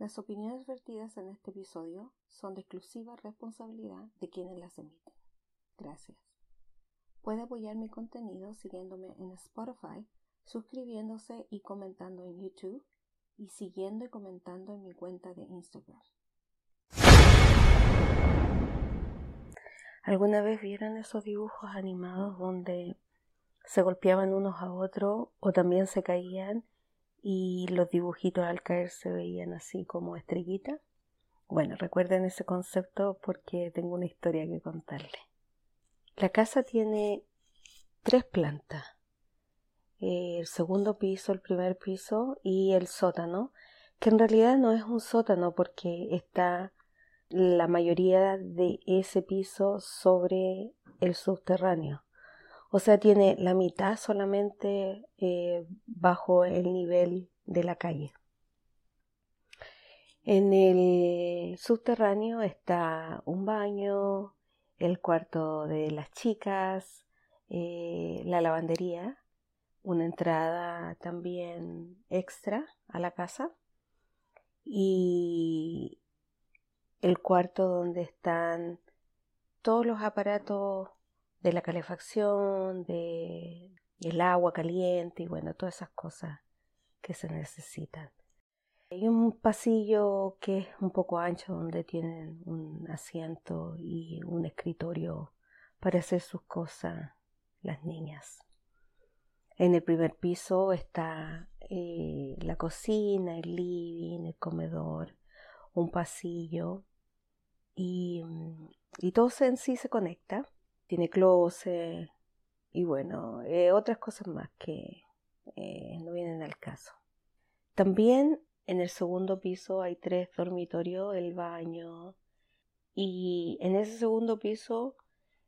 Las opiniones vertidas en este episodio son de exclusiva responsabilidad de quienes las emiten. Gracias. Puede apoyar mi contenido siguiéndome en Spotify, suscribiéndose y comentando en YouTube y siguiendo y comentando en mi cuenta de Instagram. ¿Alguna vez vieron esos dibujos animados donde se golpeaban unos a otros o también se caían y los dibujitos al caer se veían así como estrellitas. Bueno, recuerden ese concepto porque tengo una historia que contarle. La casa tiene tres plantas. El segundo piso, el primer piso y el sótano, que en realidad no es un sótano porque está la mayoría de ese piso sobre el subterráneo. O sea, tiene la mitad solamente eh, bajo el nivel de la calle. En el subterráneo está un baño, el cuarto de las chicas, eh, la lavandería, una entrada también extra a la casa y el cuarto donde están todos los aparatos de la calefacción, de el agua caliente y bueno, todas esas cosas que se necesitan. Hay un pasillo que es un poco ancho donde tienen un asiento y un escritorio para hacer sus cosas las niñas. En el primer piso está eh, la cocina, el living, el comedor, un pasillo y, y todo en sí se conecta tiene closet y bueno, eh, otras cosas más que eh, no vienen al caso. También en el segundo piso hay tres dormitorios, el baño y en ese segundo piso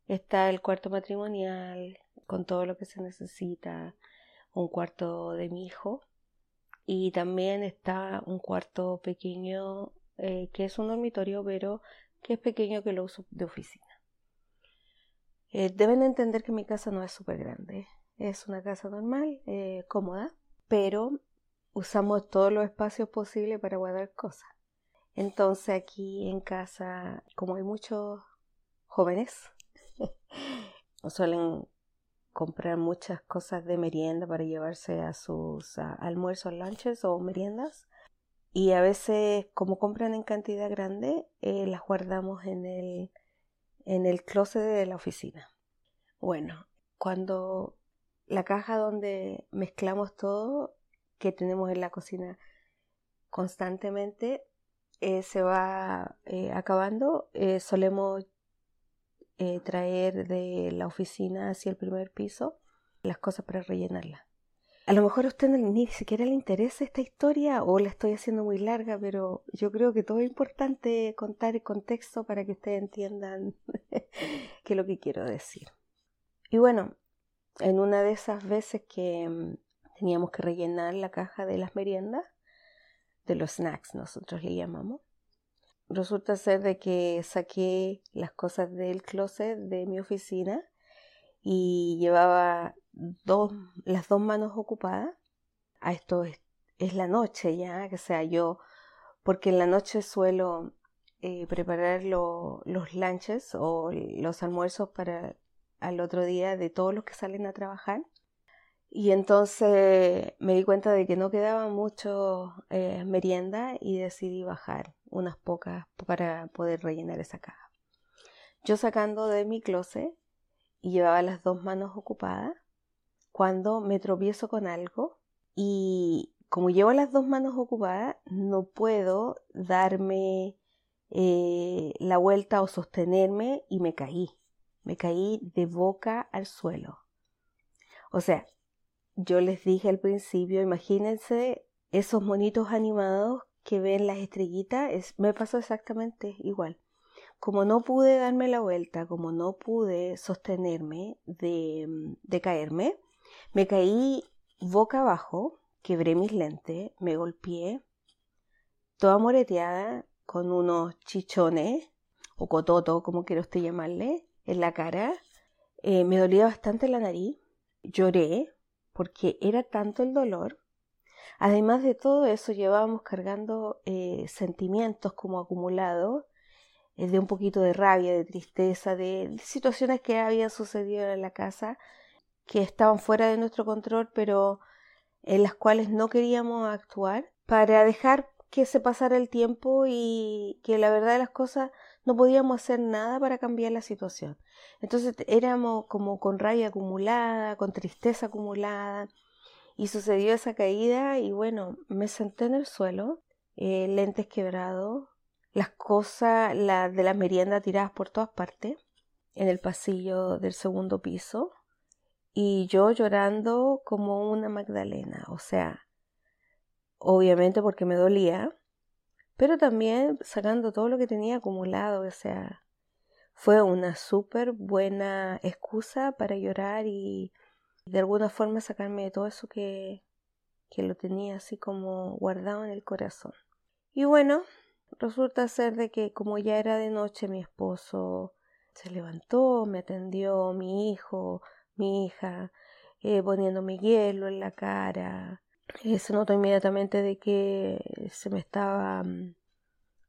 está el cuarto matrimonial con todo lo que se necesita, un cuarto de mi hijo y también está un cuarto pequeño eh, que es un dormitorio pero que es pequeño que lo uso de oficina. Eh, deben entender que mi casa no es súper grande, es una casa normal, eh, cómoda, pero usamos todos los espacios posibles para guardar cosas. Entonces aquí en casa, como hay muchos jóvenes, suelen comprar muchas cosas de merienda para llevarse a sus almuerzos, lunches o meriendas. Y a veces, como compran en cantidad grande, eh, las guardamos en el en el closet de la oficina. Bueno, cuando la caja donde mezclamos todo que tenemos en la cocina constantemente eh, se va eh, acabando, eh, solemos traer de la oficina hacia el primer piso las cosas para rellenarla. A lo mejor a usted ni siquiera le interesa esta historia o la estoy haciendo muy larga, pero yo creo que todo es importante contar el contexto para que ustedes entiendan qué es lo que quiero decir. Y bueno, en una de esas veces que mm, teníamos que rellenar la caja de las meriendas, de los snacks nosotros le llamamos, resulta ser de que saqué las cosas del closet de mi oficina y llevaba las dos manos ocupadas. A esto es, la noche ya, que sea yo, porque en la noche suelo eh, preparar los lunches o los almuerzos para al otro día de todos los que salen a trabajar. Y entonces me di cuenta de que no quedaba mucho eh, merienda y decidí bajar unas pocas para poder rellenar esa caja. Yo sacando de mi closet y llevaba las dos manos ocupadas, cuando me tropiezo con algo y como llevo las dos manos ocupadas, no puedo darme eh, la vuelta o sostenerme y me caí. Me caí de boca al suelo. O sea, yo les dije al principio, imagínense esos monitos animados que ven las estrellitas, me pasó exactamente igual. Como no pude darme la vuelta, como no pude sostenerme de, de caerme, me caí boca abajo, quebré mis lentes, me golpeé, toda moreteada, con unos chichones, o cototo, como quiera usted llamarle, en la cara. Eh, me dolía bastante la nariz, lloré, porque era tanto el dolor. Además de todo eso, llevábamos cargando eh, sentimientos como acumulados, eh, de un poquito de rabia, de tristeza, de, situaciones que habían sucedido en la casa que estaban fuera de nuestro control, pero en las cuales no queríamos actuar, para dejar que se pasara el tiempo y que la verdad de las cosas no podíamos hacer nada para cambiar la situación. Entonces éramos como con rabia acumulada, con tristeza acumulada, y sucedió esa caída y bueno, me senté en el suelo, eh, lentes quebrados, las cosas la, de la merienda tiradas por todas partes, en el pasillo del segundo piso, y yo llorando como una Magdalena, o sea, obviamente porque me dolía, pero también sacando todo lo que tenía acumulado, o sea, fue una súper buena excusa para llorar y de alguna forma sacarme de todo eso que, que lo tenía así como guardado en el corazón. Y bueno, resulta ser de que como ya era de noche mi esposo se levantó, me atendió mi hijo, mi hija, eh, poniéndome hielo en la cara. Se notó inmediatamente de que se me estaba mm,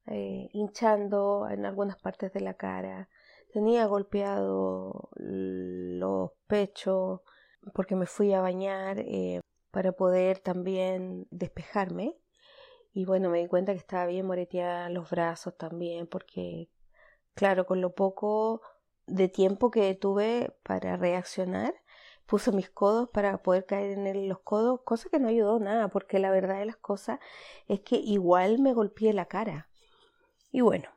eh, hinchando en algunas partes de la cara. Tenía golpeado los pechos, porque me fui a bañar eh, para poder también despejarme. Y bueno, me di cuenta que estaba bien moreteada los brazos también, porque claro, con lo poco de tiempo que tuve para reaccionar, puse mis codos para poder caer en los codos, cosa que no ayudó nada, porque la verdad de las cosas es que igual me golpeé la cara. Y bueno,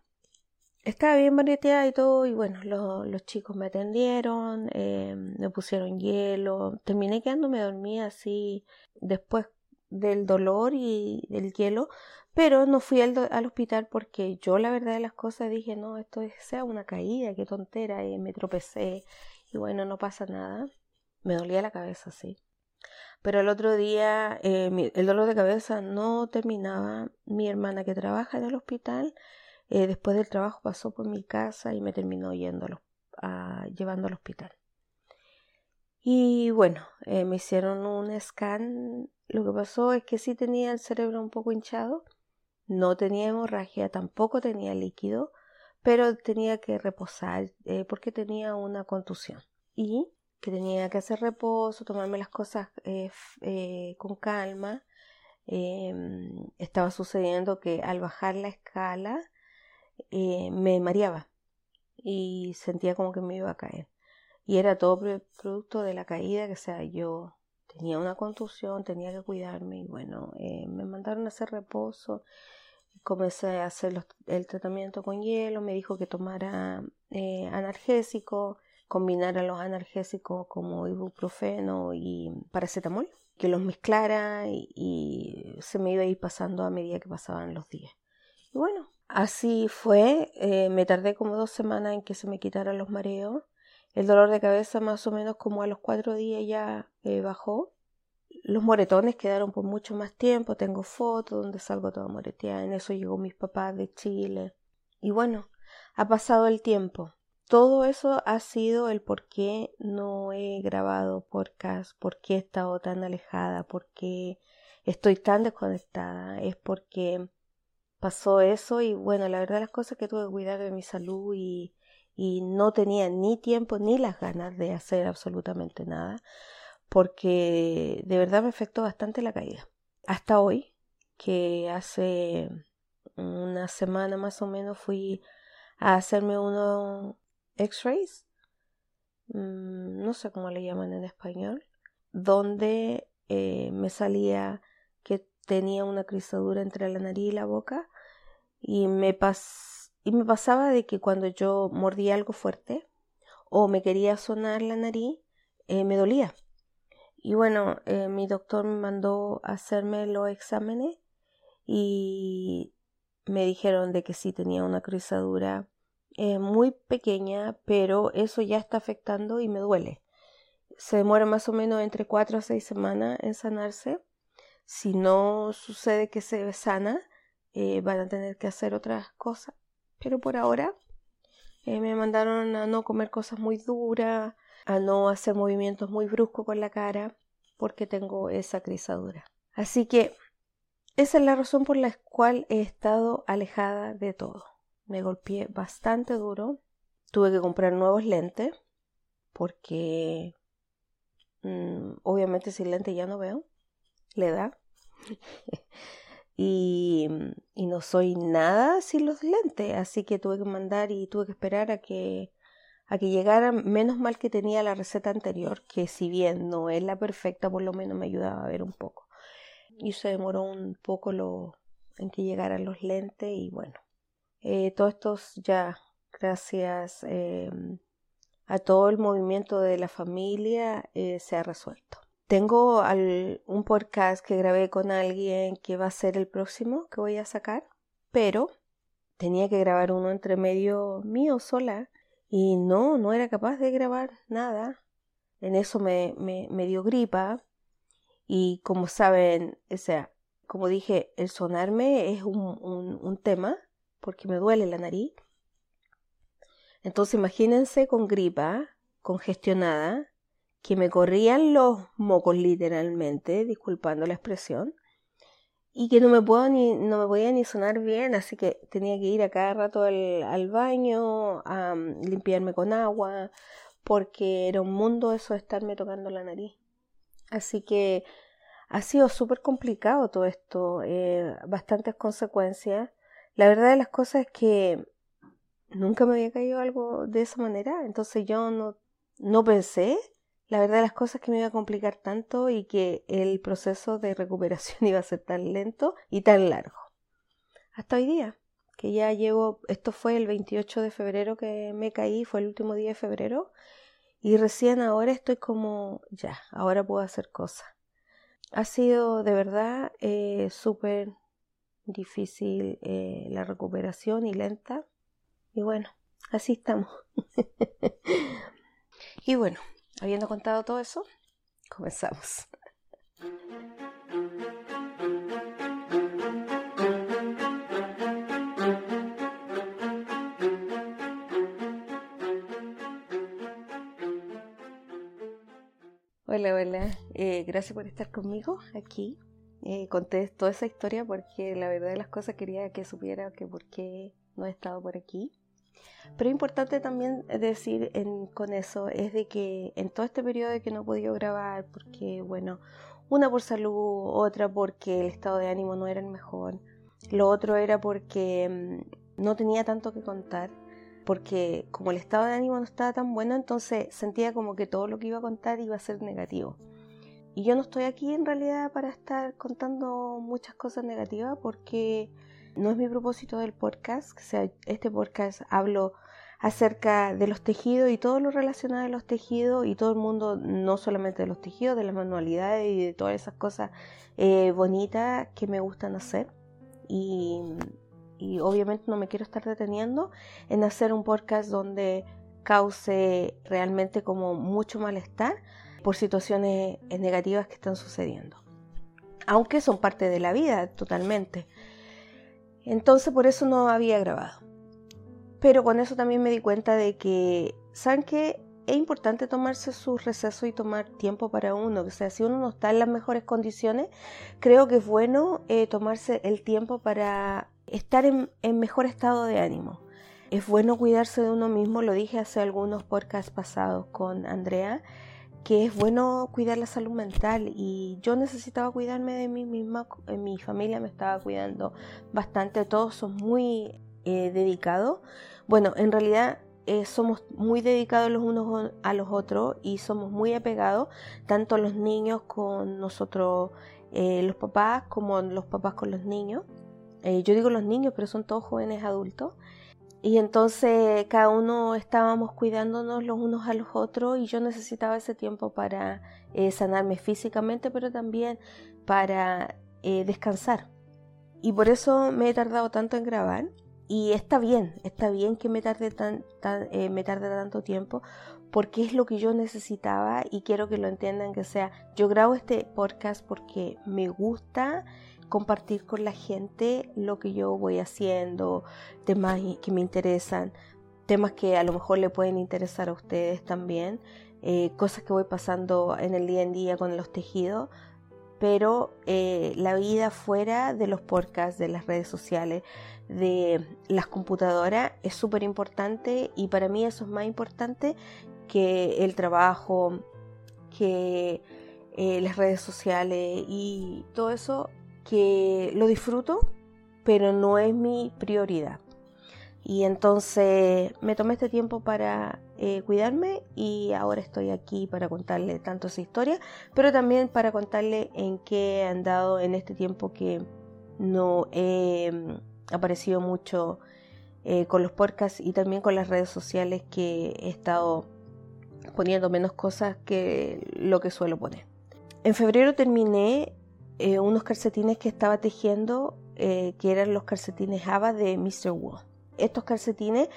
estaba bien mareteada y todo, y bueno, los chicos me atendieron, eh, me pusieron hielo, terminé quedándome dormida así después del dolor y del hielo, pero no fui al, hospital porque yo la verdad de las cosas dije, no, esto es, sea una caída, qué tontera, y me tropecé, y bueno, no pasa nada, me dolía la cabeza, sí. Pero el otro día eh, el dolor de cabeza no terminaba, mi hermana que trabaja en el hospital, eh, después del trabajo pasó por mi casa y me terminó yendo llevando al hospital. Y bueno, eh, me hicieron un scan. Lo que pasó es que sí tenía el cerebro un poco hinchado, no tenía hemorragia, tampoco tenía líquido, pero tenía que reposar eh, porque tenía una contusión. Y que tenía que hacer reposo, tomarme las cosas con calma. Em, estaba sucediendo que al bajar la escala eh, me mareaba y sentía como que me iba a caer. Y era todo producto de la caída, que sea, yo tenía una contusión, tenía que cuidarme y bueno, eh, me mandaron a hacer reposo, comencé a hacer el tratamiento con hielo, me dijo que tomara eh, analgésico, combinara los analgésicos como ibuprofeno y paracetamol, que los mezclara y, y se me iba a ir pasando a medida que pasaban los días. Y bueno, Así fue, eh, me tardé como dos semanas en que se me quitaran los mareos. El dolor de cabeza más o menos como a los cuatro días ya eh, bajó. Los moretones quedaron por mucho más tiempo. Tengo fotos donde salgo toda moreteada. En eso llegó mis papás de Chile. Y bueno, ha pasado el tiempo. Todo eso ha sido el por qué no he grabado podcast, por qué he estado tan alejada, por qué estoy tan desconectada. Es porque pasó eso y bueno, la verdad las cosas que tuve que cuidar de mi salud y, y no tenía ni tiempo ni las ganas de hacer absolutamente nada porque de verdad me afectó bastante la caída. Hasta hoy, que hace una semana más o menos fui a hacerme unos x-rays, mm, no sé cómo le llaman en español, donde eh, me salía tenía una crizadura entre la nariz y la boca y me, pas y me pasaba de que cuando yo mordía algo fuerte o me quería sonar la nariz, eh, me dolía. Y bueno, eh, mi doctor me mandó a hacerme los exámenes y me dijeron de que sí tenía una crizadura eh, muy pequeña, pero eso ya está afectando y me duele. Se demora más o menos entre 4 a 6 semanas en sanarse si no sucede que se sana, van a tener que hacer otras cosas. Pero por ahora eh, me mandaron a no comer cosas muy duras, a no hacer movimientos muy bruscos con la cara, porque tengo esa crisadura. Así que esa es la razón por la cual he estado alejada de todo. Me golpeé bastante duro. Tuve que comprar nuevos lentes porque mm, obviamente sin lentes ya no veo. Le da. y, no soy nada sin los lentes. Así que tuve que mandar y tuve que esperar a que a que llegara, menos mal que tenía la receta anterior, que si bien no es la perfecta, por lo menos me ayudaba a ver un poco. Y se demoró un poco lo, en que llegaran los lentes y bueno, eh, todo esto ya gracias eh, a todo el movimiento de la familia eh, se ha resuelto. Tengo un podcast que grabé con alguien que va a ser el próximo que voy a sacar, pero tenía que grabar uno entre medio mío sola y no, no era capaz de grabar nada. En eso me, me, dio gripa. Y como saben, o sea, como dije, el sonarme es un, un tema porque me duele la nariz. Entonces imagínense con gripa, congestionada, que me corrían los mocos literalmente, disculpando la expresión, y que no me puedo ni, no me podía ni sonar bien, así que tenía que ir a cada rato al, baño, a mm, limpiarme con agua, porque era un mundo eso de estarme tocando la nariz. Así que ha sido súper complicado todo esto, eh, bastantes consecuencias. La verdad de las cosas es que nunca me había caído algo de esa manera, entonces yo no, no pensé la verdad las cosas que me iba a complicar tanto y que el proceso de recuperación iba a ser tan lento y tan largo. Hasta hoy día, que ya llevo, esto fue el 28 de febrero que me caí, fue el último día de febrero, y recién ahora estoy como, ya, ahora puedo hacer cosas. Ha sido de verdad eh, súper difícil eh, la recuperación y lenta. Y bueno, así estamos. y bueno, Habiendo contado todo eso, comenzamos. Hola, hola. Eh, gracias por estar conmigo aquí. Eh, conté toda esa historia porque la verdad de las cosas quería que supiera que por qué no he estado por aquí. Pero importante también decir con eso es de que en todo este periodo de que no he podido grabar, porque bueno, una por salud, otra porque el estado de ánimo no era el mejor, lo otro era porque mm, no tenía tanto que contar, porque como el estado de ánimo no estaba tan bueno, entonces sentía como que todo lo que iba a contar iba a ser negativo. Y yo no estoy aquí en realidad para estar contando muchas cosas negativas porque no es mi propósito del podcast, o sea, este podcast hablo acerca de los tejidos y todo lo relacionado a los tejidos y todo el mundo, no solamente de los tejidos, de las manualidades y de todas esas cosas eh, bonitas que me gustan hacer. Y, y obviamente no me quiero estar deteniendo en hacer un podcast donde cause realmente como mucho malestar por situaciones negativas que están sucediendo. Aunque son parte de la vida totalmente. Entonces por eso no había grabado. Pero con eso también me di cuenta de que, ¿saben qué? Es importante tomarse su receso y tomar tiempo para uno. O sea, si uno no está en las mejores condiciones, creo que es bueno eh, tomarse el tiempo para estar en, en mejor estado de ánimo. Es bueno cuidarse de uno mismo, lo dije hace algunos podcasts pasados con Andrea, que es bueno cuidar la salud mental y yo necesitaba cuidarme de mí misma, mi familia me estaba cuidando bastante, todos son muy eh, dedicados. Bueno, en realidad eh, somos muy dedicados los unos a los otros y somos muy apegados, tanto los niños con nosotros, eh, los papás, como los papás con los niños. yo digo los niños, pero son todos jóvenes adultos. Y entonces cada uno estábamos cuidándonos los unos a los otros y yo necesitaba ese tiempo para eh, sanarme físicamente, pero también para eh, descansar. Y por eso me he tardado tanto en grabar. Y está bien, está bien que me tarde, tan, eh, me tarde tanto tiempo, porque es lo que yo necesitaba y quiero que lo entiendan, que sea, yo grabo este podcast porque me gusta compartir con la gente lo que yo voy haciendo, temas que me interesan, temas que a lo mejor le pueden interesar a ustedes también, eh, cosas que voy pasando en el día en día con los tejidos. pero eh, la vida fuera de los podcasts, de las redes sociales, de las computadoras es súper importante y para mí eso es más importante que el trabajo, que eh, las redes sociales y todo eso, que lo disfruto, pero no es mi prioridad. Y entonces me tomé este tiempo para eh, cuidarme y ahora estoy aquí para contarle tanto esa historia, pero también para contarle en qué he andado en este tiempo que no he mm, aparecido mucho eh, con los podcasts y también con las redes sociales que he estado poniendo menos cosas que lo que suelo poner. En febrero terminé eh, unos calcetines que estaba tejiendo, que eran los calcetines Java de Mr. Wu estos calcetines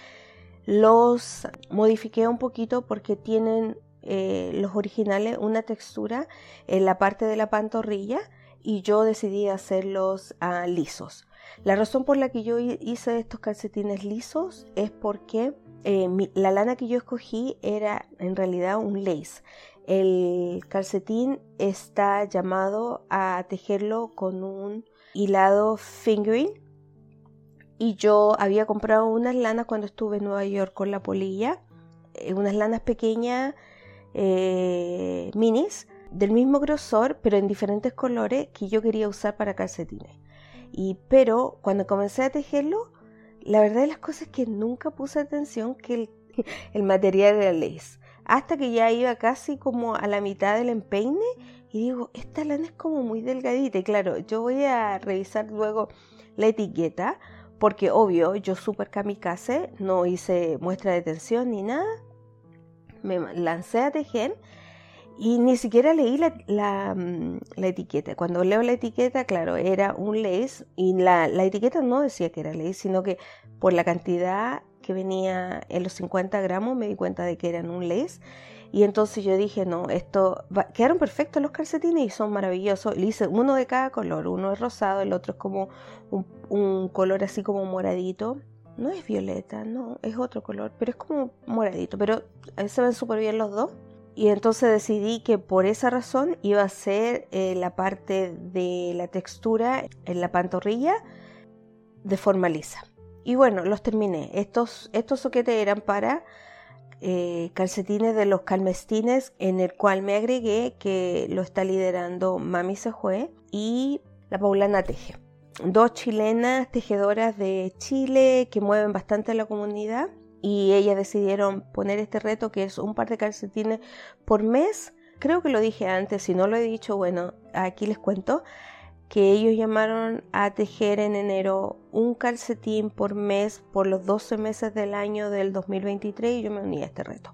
los modifiqué un poquito porque tienen eh, los originales una textura en la parte de la pantorrilla y yo decidí hacerlos ah, lisos. La razón por la que yo hice estos calcetines lisos es porque eh, la lana que yo escogí era en realidad un lace. El calcetín está llamado a tejerlo con un hilado fingering y yo había comprado unas lanas cuando estuve en Nueva York con la polilla, eh, unas lanas pequeñas, eh, minis, del mismo grosor, pero en diferentes colores que yo quería usar para calcetines. Y, pero cuando comencé a tejerlo, la verdad de las cosas es que nunca puse atención que el, material era lace. Hasta que ya iba casi como a la mitad del empeine y digo, esta lana es como muy delgadita. Y claro, yo voy a revisar luego la etiqueta porque obvio, yo súper kamikaze, no hice muestra de tensión ni nada, me lancé a tejer y ni siquiera leí la, mm, etiqueta. Cuando leo la etiqueta, claro, era un lace y la, la, etiqueta no decía que era lace, sino que por la cantidad que venía en los 50 gramos me di cuenta de que eran un lace y entonces yo dije, no, esto, quedaron perfectos los calcetines y son maravillosos. Le hice uno de cada color, uno es rosado, el otro es como un, color así como moradito. No es violeta, no, es otro color, pero es como moradito. Pero se ven súper bien los dos. Y entonces decidí que por esa razón iba a ser eh, la parte de la textura en la pantorrilla de forma lisa. Y bueno, los terminé. Estos, estos soquetes eran para eh, calcetines de los calmestines en el cual me agregué que lo está liderando Mami Sejue y la Paulana Teje. Dos chilenas tejedoras de Chile que mueven bastante la comunidad y ellas decidieron poner este reto que es un par de calcetines por mes. Creo que lo dije antes, si no lo he dicho, bueno, aquí les cuento que ellos llamaron a tejer en enero un calcetín por mes por los 12 meses del año del 2023 y yo me uní a este reto.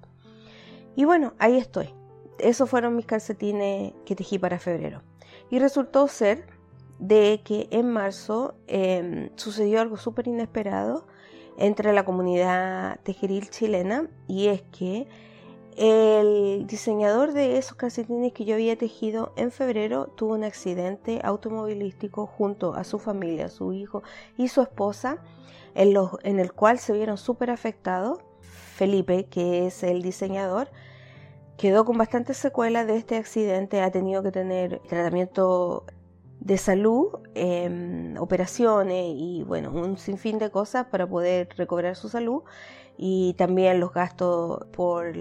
Y bueno, ahí estoy. Esos fueron mis calcetines que tejí para febrero. Y resultó ser de que en marzo em, sucedió algo súper inesperado entre la comunidad tejeril chilena y es que el diseñador de esos calcetines que yo había tejido en febrero tuvo un accidente automovilístico junto a su familia, su hijo y su esposa, en, en el cual se vieron súper afectados. Felipe, que es el diseñador, quedó con bastantes secuelas de este accidente, ha tenido que tener tratamiento de salud, em, operaciones y bueno, un sinfín de cosas para poder recobrar su salud y también los gastos por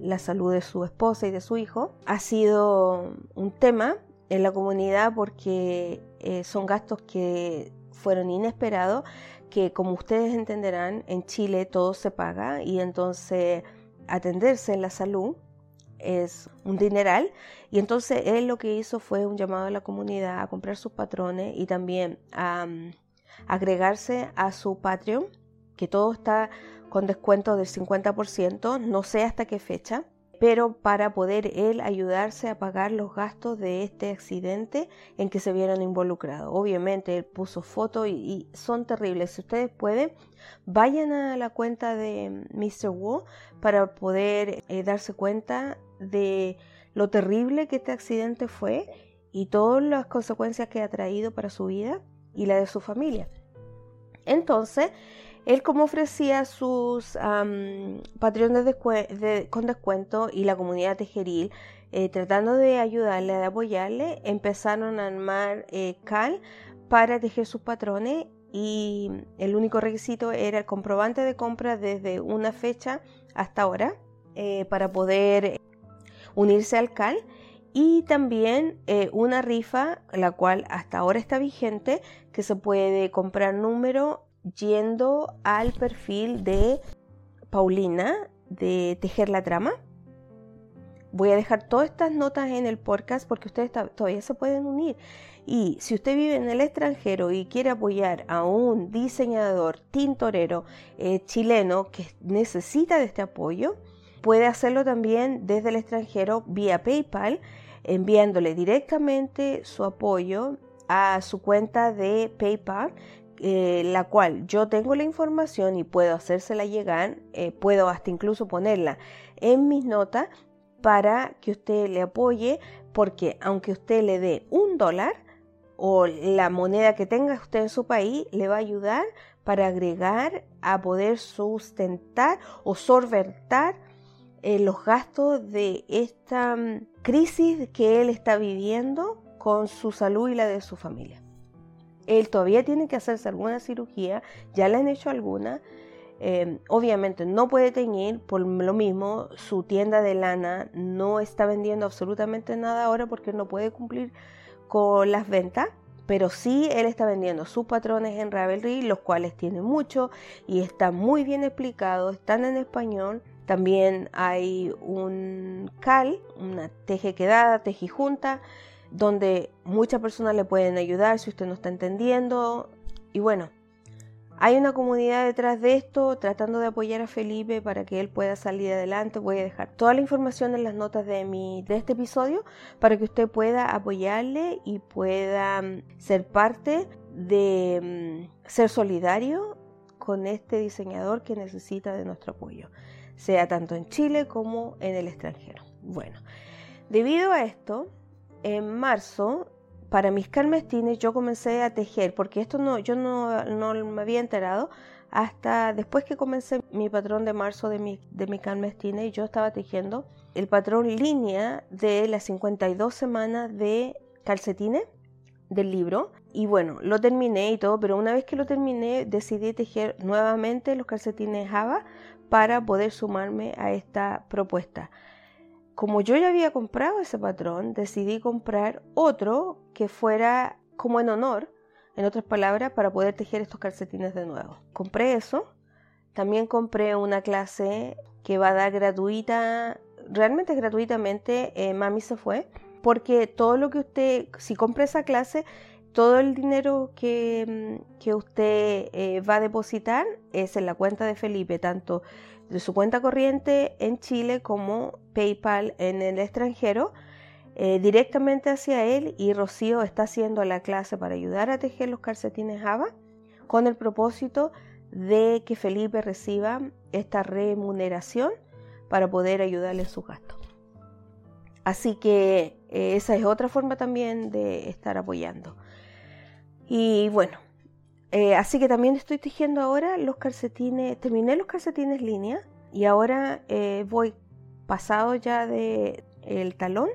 la salud de su esposa y de su hijo, ha sido un tema en la comunidad porque eh, son gastos que fueron inesperados, que como ustedes entenderán, en Chile todo se paga y entonces atenderse en la salud es un dineral. Y entonces él lo que hizo fue un llamado a la comunidad a comprar sus patrones y también a agregarse a su Patreon, que todo está con descuento del 50%, no sé hasta qué fecha, pero para poder él ayudarse a pagar los gastos de este accidente en que se vieron involucrados. Obviamente él puso fotos y, son terribles. Si ustedes pueden, vayan a la cuenta de Mr. Wu para poder eh, darse cuenta de lo terrible que este accidente fue y todas las consecuencias que ha traído para su vida y la de su familia. Entonces, él como ofrecía sus patrones con descuento y la comunidad tejeril eh, tratando de ayudarle, de apoyarle, empezaron a armar eh, cal para tejer sus patrones y el único requisito era el comprobante de compra desde una fecha hasta ahora eh, para poder unirse al CAL y también una rifa, la cual hasta ahora está vigente, que se puede comprar número yendo al perfil de Paulina de Tejer la Trama Voy a dejar todas estas notas en el podcast porque ustedes todavía se pueden unir. Y si usted vive en el extranjero y quiere apoyar a un diseñador tintorero eh, chileno que necesita de este apoyo, puede hacerlo también desde el extranjero vía PayPal, enviándole directamente su apoyo a su cuenta de PayPal, eh, la cual yo tengo la información y puedo hacérsela llegar, eh, puedo hasta incluso ponerla en mis notas para que usted le apoye, porque aunque usted le dé un dólar o la moneda que tenga usted en su país, le va a ayudar para agregar a poder sustentar o solventar eh, los gastos de esta mm, crisis que él está viviendo con su salud y la de su familia. Él todavía tiene que hacerse alguna cirugía, ya le han hecho alguna, Em, obviamente no puede teñir, por lo mismo su tienda de lana no está vendiendo absolutamente nada ahora porque no puede cumplir con las ventas, pero sí él está vendiendo sus patrones en Ravelry, los cuales tiene mucho y está muy bien explicado, están en español. También hay un cal, una teje quedada, junta, donde muchas personas le pueden ayudar si usted no está entendiendo. Y bueno, hay una comunidad detrás de esto tratando de apoyar a Felipe para que él pueda salir adelante. Voy a dejar toda la información en las notas de, mi, de este episodio para que usted pueda apoyarle y pueda mm, ser parte de mm, ser solidario con este diseñador que necesita de nuestro apoyo, sea tanto en Chile como en el extranjero. Bueno, debido a esto, en marzo para mis calmestines yo comencé a tejer, porque esto no, yo no, me había enterado hasta después que comencé mi patrón de marzo de mi, de mi calmestines yo estaba tejiendo el patrón línea de las 52 semanas de calcetines del libro. Y bueno, lo terminé y todo, pero una vez que lo terminé decidí tejer nuevamente los calcetines Java para poder sumarme a esta propuesta como yo ya había comprado ese patrón, decidí comprar otro que fuera como en honor, en otras palabras, para poder tejer estos calcetines de nuevo. Compré eso. También compré una clase que va a dar gratuita, realmente gratuitamente, eh, Mami se fue, porque todo lo que usted, si compra esa clase, todo el dinero que, mm, que usted eh, va a depositar es en la cuenta de Felipe, tanto de su cuenta corriente en Chile como PayPal en el extranjero eh, directamente hacia él y Rocío está haciendo la clase para ayudar a tejer los calcetines Java con el propósito de que Felipe reciba esta remuneración para poder ayudarle en sus gastos. Así que eh, esa es otra forma también de estar apoyando. Y bueno, eh, así que también estoy tejiendo ahora los calcetines, terminé los calcetines línea y ahora eh, voy pasado ya de el talón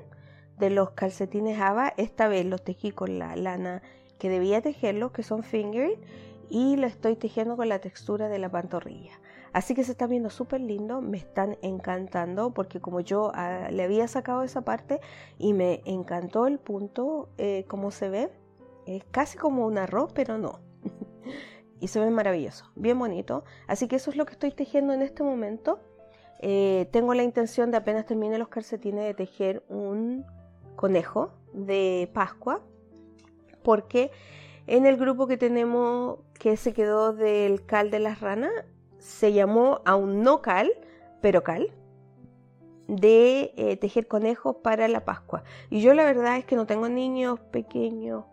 de los calcetines Ava. Esta vez los tejí con la lana que debía tejerlos, que son fingering, y lo estoy tejiendo con la textura de la pantorrilla. Así que se está viendo súper lindo, me están encantando porque como yo ah, le había sacado esa parte y me encantó el punto, eh, como se ve, es casi como un arroz, pero no. Y se ve maravilloso, bien bonito. Así que eso es lo que estoy tejiendo en este momento. Eh, tengo la intención de apenas termine los calcetines de tejer un conejo de Pascua, porque en el grupo que tenemos que se quedó del cal de las ranas, se llamó a un no cal, pero cal, de eh, tejer conejos para la Pascua. Y yo la verdad es que no tengo niños pequeños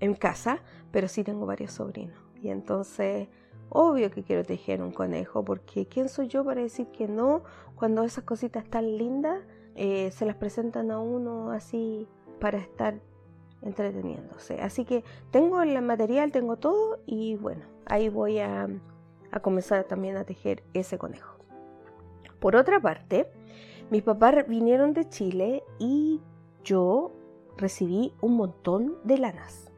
en casa, pero sí tengo varios sobrinos. Y entonces, obvio que quiero tejer un conejo, porque ¿quién soy yo para decir que no cuando esas cositas tan lindas eh, se las presentan a uno así para estar entreteniéndose? Así que tengo el material, tengo todo y bueno, ahí voy a, a comenzar también a tejer ese conejo. Por otra parte, Mis papás vinieron de Chile y yo recibí un montón de lanas.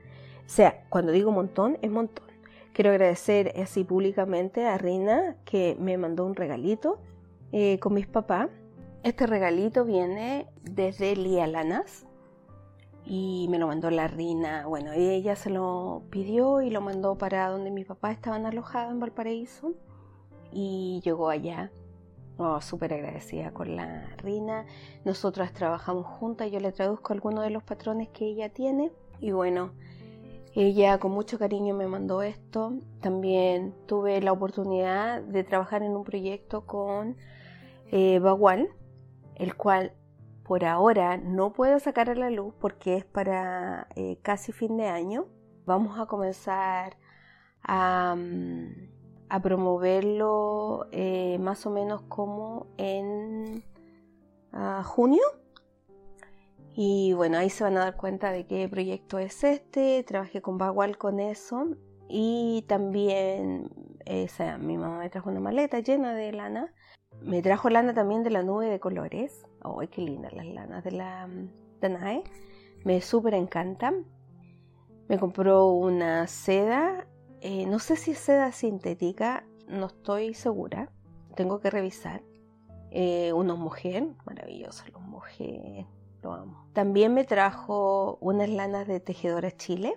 O sea, cuando digo montón, es montón. Quiero agradecer así públicamente a Rina que me mandó un regalito eh, con mis papás. Este regalito viene desde Lía Lanas y me lo mandó la Rina. Bueno, ella se lo pidió y lo mandó para donde mis papás estaban alojados en Valparaíso y llegó allá. Oh, súper agradecida con la Rina. Nosotras trabajamos juntas, yo le traduzco algunos de los patrones que ella tiene. Y bueno, ella con mucho cariño me mandó esto. También tuve la oportunidad de trabajar en un proyecto con eh, Bagual, el cual por ahora no puedo sacar a la luz porque es para eh, casi fin de año. Vamos a comenzar a... Mm, promoverlo eh, más o menos como en ah, junio. Y bueno, ahí se van a dar cuenta de qué proyecto es este. Trabajé con Bagual con eso. Y también mi mamá me trajo una maleta llena de lana. Me trajo lana también de la nube de colores. ¡Ay, qué lindas las lanas de la Danae! Me súper encantan. Me compró una seda eh, no sé si es seda sintética, no estoy segura. Tengo que revisar. Eh, unos mujer, maravillosos los mujer, También me trajo unas lanas de tejedora Chile,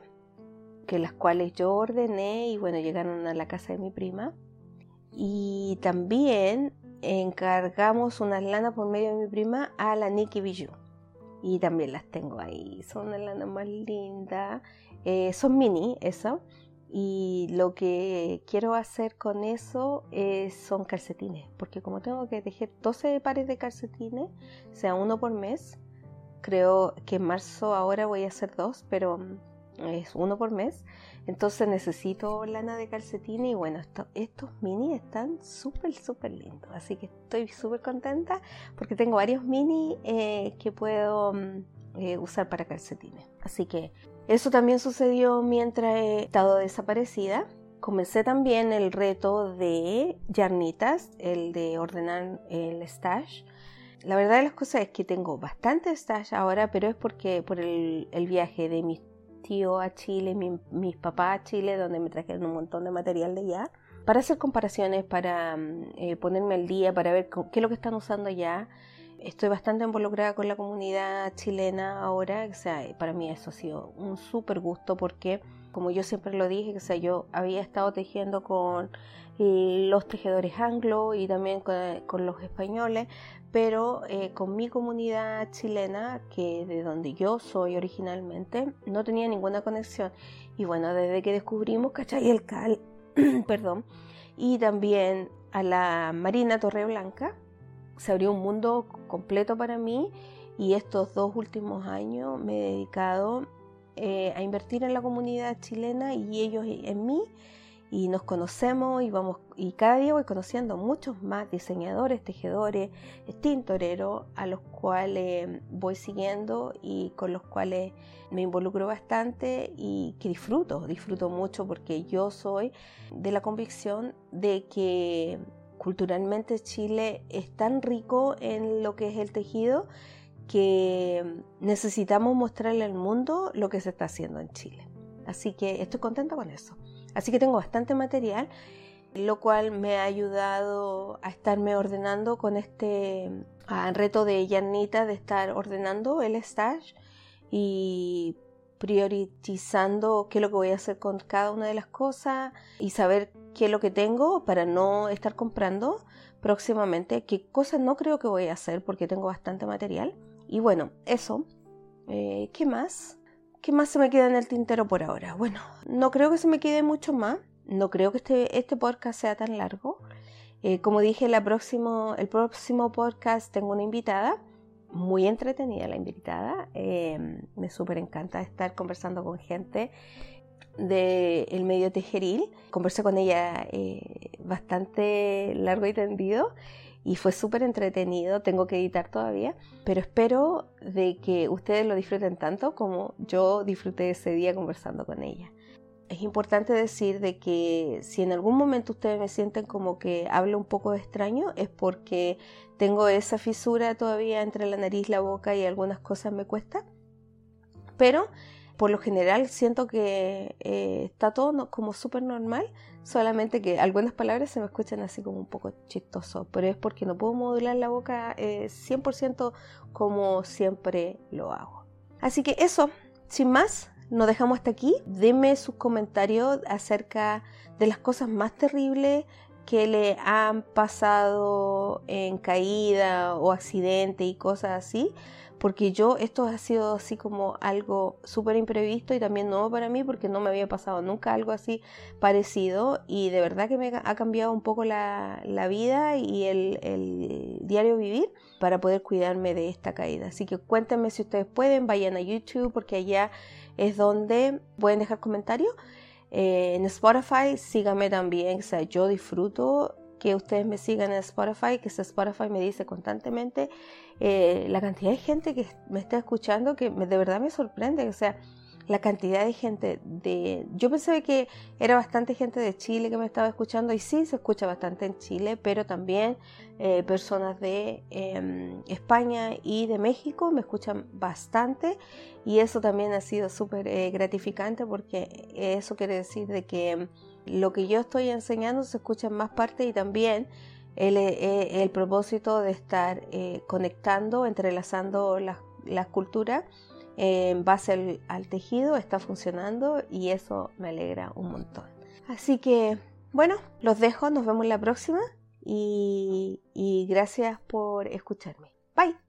que las cuales yo ordené y bueno, llegaron a la casa de mi prima. Y también encargamos unas lanas por medio de mi prima a la Nikki Bijou. Y también las tengo ahí, son unas lanas más lindas. Eh, son mini, eso y lo que quiero hacer con eso son calcetines, porque como tengo que tejer 12 pares de calcetines, sea uno por mes, creo que en marzo ahora voy a hacer dos, pero mm, es uno por mes, entonces necesito lana de calcetines y bueno, estos mini están súper, súper lindos, así que estoy súper contenta porque tengo varios mini eh, que puedo mm, eh, usar para calcetines. Así que eso también sucedió mientras he estado desaparecida. Comencé también el reto de yarnitas, el de ordenar el stash. La verdad de las cosas es que tengo bastante stash ahora, pero es porque por el, viaje de mis tíos a Chile, mis papás a Chile, donde me trajeron un montón de material de allá, para hacer comparaciones, para mm, eh, ponerme al día, para ver qué es lo que están usando allá. Estoy bastante involucrada con la comunidad chilena ahora, o sea, para mí eso ha sido un súper gusto porque, como yo siempre lo dije, o sea, yo había estado tejiendo con los tejedores anglo y también con, los españoles, pero eh, con mi comunidad chilena, que de donde yo soy originalmente, no tenía ninguna conexión. Y bueno, desde que descubrimos, ¿cachai? El cal, perdón, y también a la Marina Torreblanca, se abrió un mundo completo para mí y estos dos últimos años me he dedicado eh, a invertir en la comunidad chilena y ellos en mí y nos conocemos y vamos y cada día voy conociendo muchos más diseñadores, tejedores, tintoreros a los cuales voy siguiendo y con los cuales me involucro bastante y que disfruto, disfruto mucho porque yo soy de la convicción de que culturalmente Chile es tan rico en lo que es el tejido que necesitamos mostrarle al mundo lo que se está haciendo en Chile. Así que estoy contenta con eso. Así que tengo bastante material, lo cual me ha ayudado a estarme ordenando con este reto de Yanita de estar ordenando el stash y priorizando qué es lo que voy a hacer con cada una de las cosas y saber qué es lo que tengo para no estar comprando próximamente, qué cosas no creo que voy a hacer porque tengo bastante material. Y bueno, eso. Eh, ¿Qué más? ¿Qué más se me queda en el tintero por ahora? Bueno, no creo que se me quede mucho más. No creo que este, este podcast sea tan largo. Eh, como dije, próximo, el próximo podcast tengo una invitada muy entretenida la invitada. Eh, me súper encanta estar conversando con gente del medio tejeril. Conversé con ella eh, bastante largo y tendido y fue súper entretenido. Tengo que editar todavía, pero espero de que ustedes lo disfruten tanto como yo disfruté ese día conversando con ella. es importante decir de que si en algún momento ustedes me sienten como que hablo un poco extraño, es porque tengo esa fisura todavía entre la nariz, la boca y algunas cosas me cuesta. Pero por lo general siento que eh, está todo como súper normal, solamente que algunas palabras se me escuchan así como un poco chistoso, pero es porque no puedo modular la boca 100% eh, como siempre lo hago. Así que eso, sin más, nos dejamos hasta aquí. Denme sus comentarios acerca de las cosas más terribles que le han pasado en caída o accidente y cosas así, porque yo esto ha sido así como algo súper imprevisto y también nuevo para mí porque no me había pasado nunca algo así parecido y de verdad que me ha cambiado un poco la, vida y el, el, diario vivir para poder cuidarme de esta caída. Así que cuéntenme si ustedes pueden, vayan a YouTube porque allá es donde pueden dejar comentarios. Eh, en Spotify, síganme también, o sea, yo disfruto que ustedes me sigan en Spotify, que Spotify me dice constantemente eh, la cantidad de gente que me está escuchando que de verdad me sorprende, o sea, la cantidad de gente de... Yo pensé que era bastante gente de Chile que me estaba escuchando y sí, se escucha bastante en Chile, pero también eh, personas de em, España y de México me escuchan bastante y eso también ha sido súper eh, gratificante porque eso quiere decir de que lo que yo estoy enseñando se escucha en más partes y también el, eh, el propósito de estar conectando, entrelazando las, las culturas en base al, tejido está funcionando y eso me alegra un montón. Así que, bueno, los dejo, nos vemos la próxima y gracias por escucharme. Bye.